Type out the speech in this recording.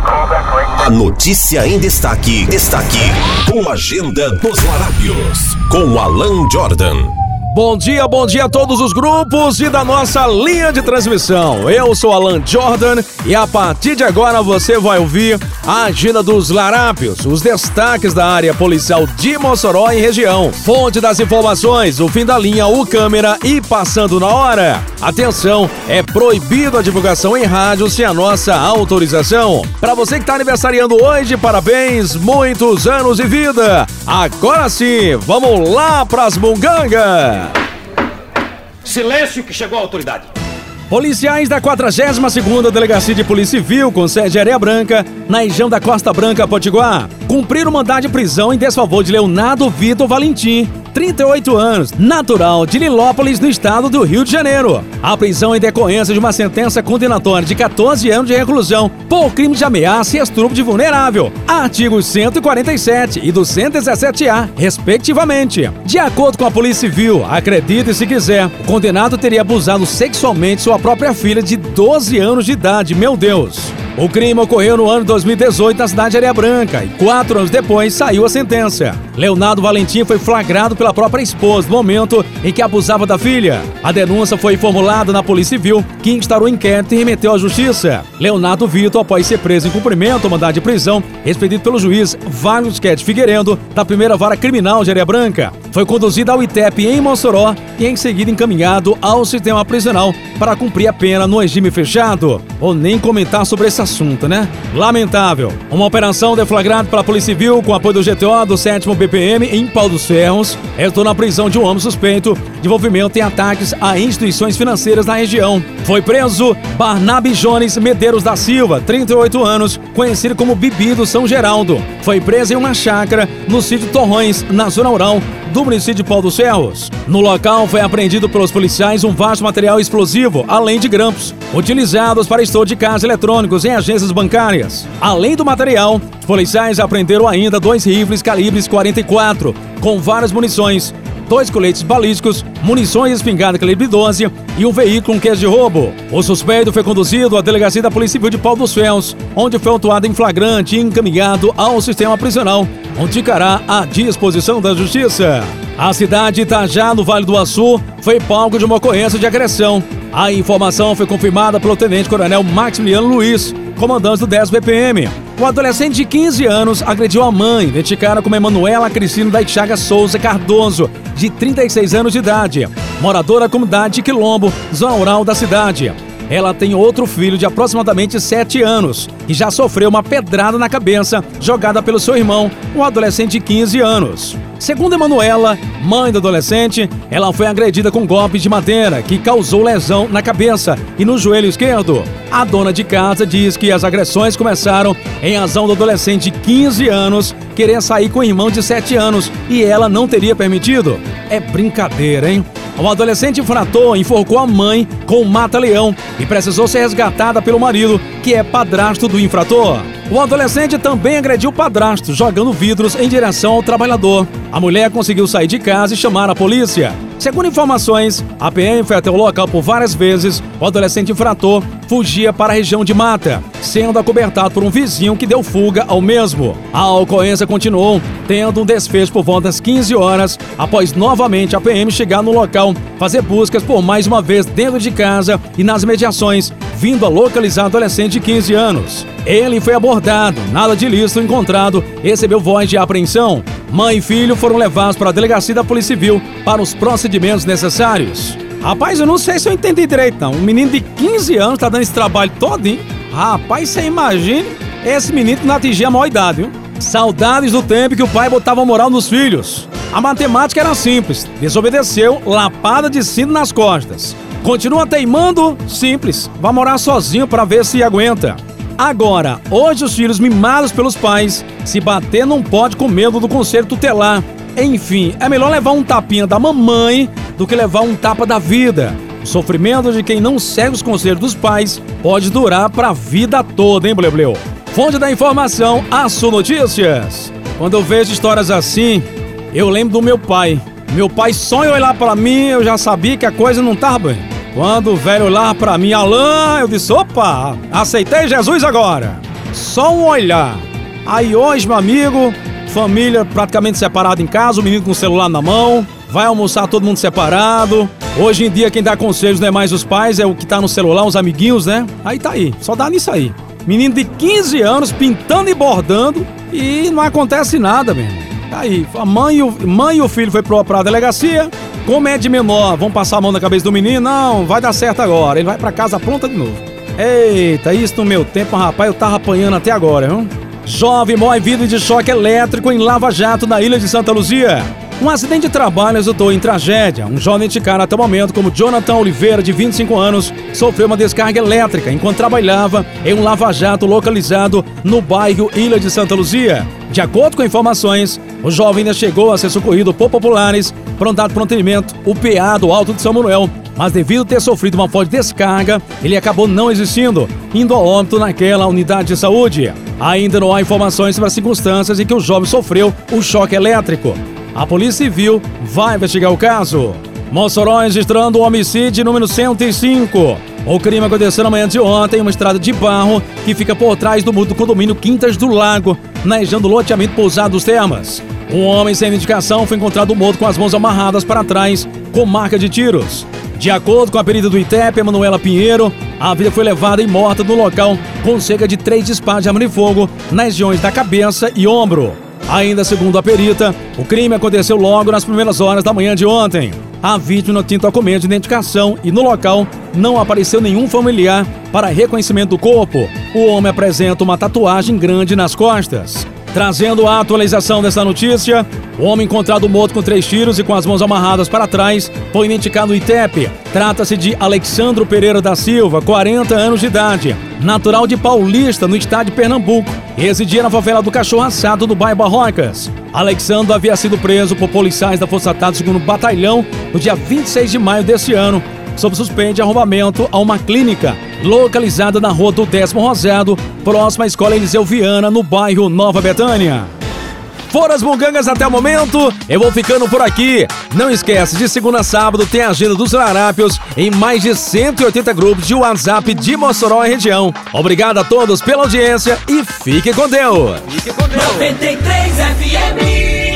A notícia em destaque, destaque, com a agenda dos Larápios, com Alan Jordan. Bom dia, bom dia a todos os grupos e da nossa linha de transmissão. Eu sou Alan Jordan e a partir de agora você vai ouvir a agenda dos larápios, os destaques da área policial de Mossoró e região. Fonte das informações, o fim da linha, o câmera e passando na hora. Atenção, é proibido a divulgação em rádio sem a nossa autorização. Para você que está aniversariando hoje, parabéns, muitos anos de vida. Agora sim, vamos lá pras mungangas. Silêncio que chegou a autoridade. Policiais da 42ª Delegacia de Polícia Civil, com sede Areia Branca, na região da Costa Branca, Potiguar, cumpriram mandado de prisão em desfavor de Leonardo Vitor Valentim, 38 anos, natural de Lilópolis, no estado do Rio de Janeiro. A prisão em decorrência de uma sentença condenatória de 14 anos de reclusão por crime de ameaça e estupro de vulnerável, artigos 147 e 217-A, respectivamente. De acordo com a Polícia Civil, acredite se quiser, o condenado teria abusado sexualmente sua própria filha de 12 anos de idade, meu Deus. O crime ocorreu no ano 2018 na cidade de Areia Branca e quatro anos depois saiu a sentença. Leonardo Valentim foi flagrado pela própria esposa no momento em que abusava da filha. A denúncia foi formulada na Polícia Civil, que instaurou inquérito e remeteu à Justiça. Leonardo Vitor, após ser preso em cumprimento ao mandado de prisão, expedido pelo juiz Wagner Sketch Figueiredo, da primeira vara criminal de Areia Branca, foi conduzido ao ITEP em Mossoró e em seguida encaminhado ao sistema prisional para cumprir a pena no regime fechado. Ou nem comentar sobre esse assunto, né? Lamentável. Uma operação deflagrada pela Polícia Civil com apoio do GTO do 7 BPM em Pau dos Ferros resultou na prisão de um homem suspeito de envolvimento em ataques a instituições financeiras na região. Foi preso Barnabe Jones Medeiros da Silva, 38 anos, conhecido como Bibi do São Geraldo. Foi preso em uma chácara no sítio Torrões, na zona rural do município de Pau dos Ferros. No local foi apreendido pelos policiais um vasto material explosivo, além de grampos, utilizados para estouro de carros eletrônicos em agências bancárias. Além do material, policiais apreenderam ainda dois rifles calibres 44, com várias munições, dois coletes balísticos, munições espingarda calibre 12 e um veículo com queijo de roubo. O suspeito foi conduzido à delegacia da Polícia Civil de Pau dos Ferros, onde foi autuado em flagrante e encaminhado ao sistema prisional, onde ficará à disposição da Justiça. A cidade de Itajá, no Vale do Açu, foi palco de uma ocorrência de agressão. A informação foi confirmada pelo tenente-coronel Maximiliano Luiz, comandante do 10 BPM. O adolescente de 15 anos agrediu a mãe, identificada como Emanuela Cristina da Chaga Souza Cardoso, de 36 anos de idade, moradora da comunidade de Quilombo, zona rural da cidade. Ela tem outro filho de aproximadamente 7 anos e já sofreu uma pedrada na cabeça jogada pelo seu irmão, um adolescente de 15 anos. Segundo Emanuela, mãe do adolescente, ela foi agredida com golpes de madeira que causou lesão na cabeça e no joelho esquerdo. A dona de casa diz que as agressões começaram em razão do adolescente de 15 anos querer sair com o irmão de 7 anos e ela não teria permitido. É brincadeira, hein? Um adolescente infrator enforcou a mãe com um mata-leão e precisou ser resgatada pelo marido, que é padrasto do infrator. O adolescente também agrediu o padrasto, jogando vidros em direção ao trabalhador. A mulher conseguiu sair de casa e chamar a polícia. Segundo informações, a PM foi até o local por várias vezes. O adolescente infrator fugia para a região de mata, sendo acobertado por um vizinho que deu fuga ao mesmo. A ocorrência continuou, tendo um desfecho por volta das 15 horas, após novamente a PM chegar no local, fazer buscas por mais uma vez dentro de casa e nas mediações, vindo a localizar adolescente de 15 anos. Ele foi abordado, nada de ilícito encontrado, recebeu voz de apreensão. Mãe e filho foram levados para a delegacia da Polícia Civil para os procedimentos necessários. Rapaz, eu não sei se eu entendi direito, não. Um menino de 15 anos tá dando esse trabalho hein? Rapaz, você imagina esse menino não atingia a maior idade, viu? Saudades do tempo que o pai botava moral nos filhos. A matemática era simples. Desobedeceu, lapada de cinto nas costas. Continua teimando? Simples. Vai morar sozinho para ver se aguenta. Agora, hoje os filhos mimados pelos pais, se bater não pode com medo do conselho tutelar. Enfim, é melhor levar um tapinha da mamãe do que levar um tapa da vida. O sofrimento de quem não segue os conselhos dos pais pode durar para a vida toda, hein, Blebleu? Fonte da informação, Aço Notícias. Quando eu vejo histórias assim, eu lembro do meu pai. Meu pai sonha olhar para mim, eu já sabia que a coisa não tava bem. Quando o velho olhar para mim, Alain, eu disse: opa, aceitei Jesus agora. só um olhar. Aí hoje, meu amigo, família praticamente separada em casa, o menino com o celular na mão, vai almoçar todo mundo separado. Hoje em dia quem dá conselhos não é mais os pais, é o que tá no celular, os amiguinhos, né? Aí tá aí, só dá nisso aí. Menino de 15 anos pintando e bordando e não acontece nada, mesmo. Tá aí, a mãe e o, mãe e o filho foi pro, pra delegacia, como é de menor, vão passar a mão na cabeça do menino? Não, vai dar certo agora. Ele vai para casa pronta de novo. Eita, isso no meu tempo, rapaz, eu tava apanhando até agora, viu? Jovem morre vida de choque elétrico em Lava Jato na ilha de Santa Luzia. Um acidente de trabalho resultou em tragédia. Um jovem indicado até o momento como Jonathan Oliveira, de 25 anos, sofreu uma descarga elétrica enquanto trabalhava em um lava-jato localizado no bairro Ilha de Santa Luzia. De acordo com informações, o jovem ainda chegou a ser socorrido por populares para um atendimento, o PA do Alto de São Manuel, mas devido ter sofrido uma forte descarga, ele acabou não existindo, indo ao óbito naquela unidade de saúde. Ainda não há informações sobre as circunstâncias em que o jovem sofreu o choque elétrico. A Polícia Civil vai investigar o caso. Mossoró registrando o homicídio número 105. O crime aconteceu na manhã de ontem em uma estrada de barro que fica por trás do muro do condomínio Quintas do Lago, na região do loteamento Pousado dos Termas. Um homem sem identificação foi encontrado morto com as mãos amarradas para trás, com marca de tiros. De acordo com a perita do ITEP, Emanuela Pinheiro, a vida foi levada e morta no local com cerca de três disparos de arma de fogo nas regiões da cabeça e ombro. Ainda segundo a perita, o crime aconteceu logo nas primeiras horas da manhã de ontem. A vítima tinha documento de identificação e no local não apareceu nenhum familiar para reconhecimento do corpo. O homem apresenta uma tatuagem grande nas costas. Trazendo a atualização dessa notícia, o homem encontrado morto com três tiros e com as mãos amarradas para trás foi identificado no ITEP. Trata-se de Alexandro Pereira da Silva, 40 anos de idade, natural de Paulista, no estado de Pernambuco, residia na favela do Cachorro Assado, no bairro Barrocas. Alexandro havia sido preso por policiais da Força Tática segundo Batalhão no dia 26 de maio desse ano sob suspeita de arrombamento a uma clínica localizada na rua do Décimo Rosado, próxima à Escola Eliseu Viana, no bairro Nova Betânia. Fora as bungangas até o momento, eu vou ficando por aqui. Não esquece, de segunda a sábado tem a agenda dos larápios em mais de 180 grupos de WhatsApp de Mossoró e região. Obrigado a todos pela audiência e fique com Deus. Fique com Deus. 93 FM